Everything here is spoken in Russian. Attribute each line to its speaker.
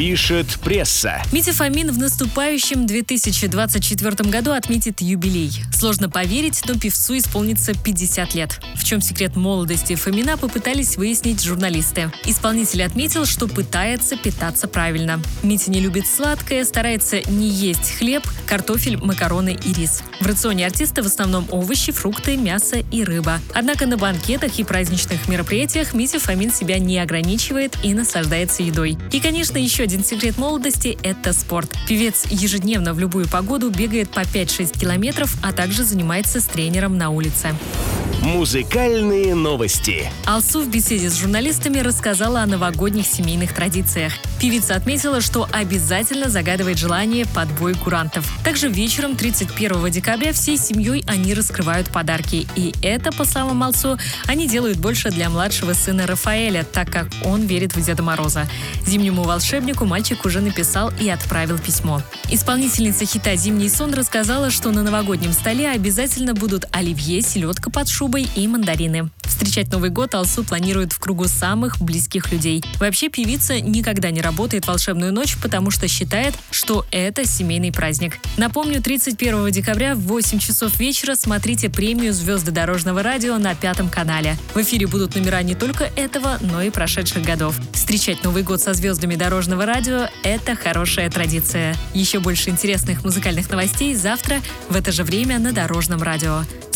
Speaker 1: пишет пресса.
Speaker 2: Митя Фомин в наступающем 2024 году отметит юбилей. Сложно поверить, но певцу исполнится 50 лет. В чем секрет молодости Фомина попытались выяснить журналисты. Исполнитель отметил, что пытается питаться правильно. Митя не любит сладкое, старается не есть хлеб, картофель, макароны и рис. В рационе артиста в основном овощи, фрукты, мясо и рыба. Однако на банкетах и праздничных мероприятиях Митя Фомин себя не ограничивает и наслаждается едой. И, конечно, еще один секрет молодости – это спорт. Певец ежедневно в любую погоду бегает по 5-6 километров, а также занимается с тренером на улице.
Speaker 1: Музыкальные новости.
Speaker 2: Алсу в беседе с журналистами рассказала о новогодних семейных традициях. Певица отметила, что обязательно загадывает желание под бой курантов. Также вечером 31 декабря всей семьей они раскрывают подарки. И это, по словам Алсу, они делают больше для младшего сына Рафаэля, так как он верит в Деда Мороза. Зимнему волшебнику мальчик уже написал и отправил письмо. Исполнительница хита «Зимний сон» рассказала, что на новогоднем столе обязательно будут оливье, селедка под шубой, шубой и мандарины. Встречать Новый год Алсу планирует в кругу самых близких людей. Вообще певица никогда не работает волшебную ночь, потому что считает, что это семейный праздник. Напомню, 31 декабря в 8 часов вечера смотрите премию «Звезды дорожного радио» на Пятом канале. В эфире будут номера не только этого, но и прошедших годов. Встречать Новый год со звездами дорожного радио – это хорошая традиция. Еще больше интересных музыкальных новостей завтра в это же время на Дорожном радио.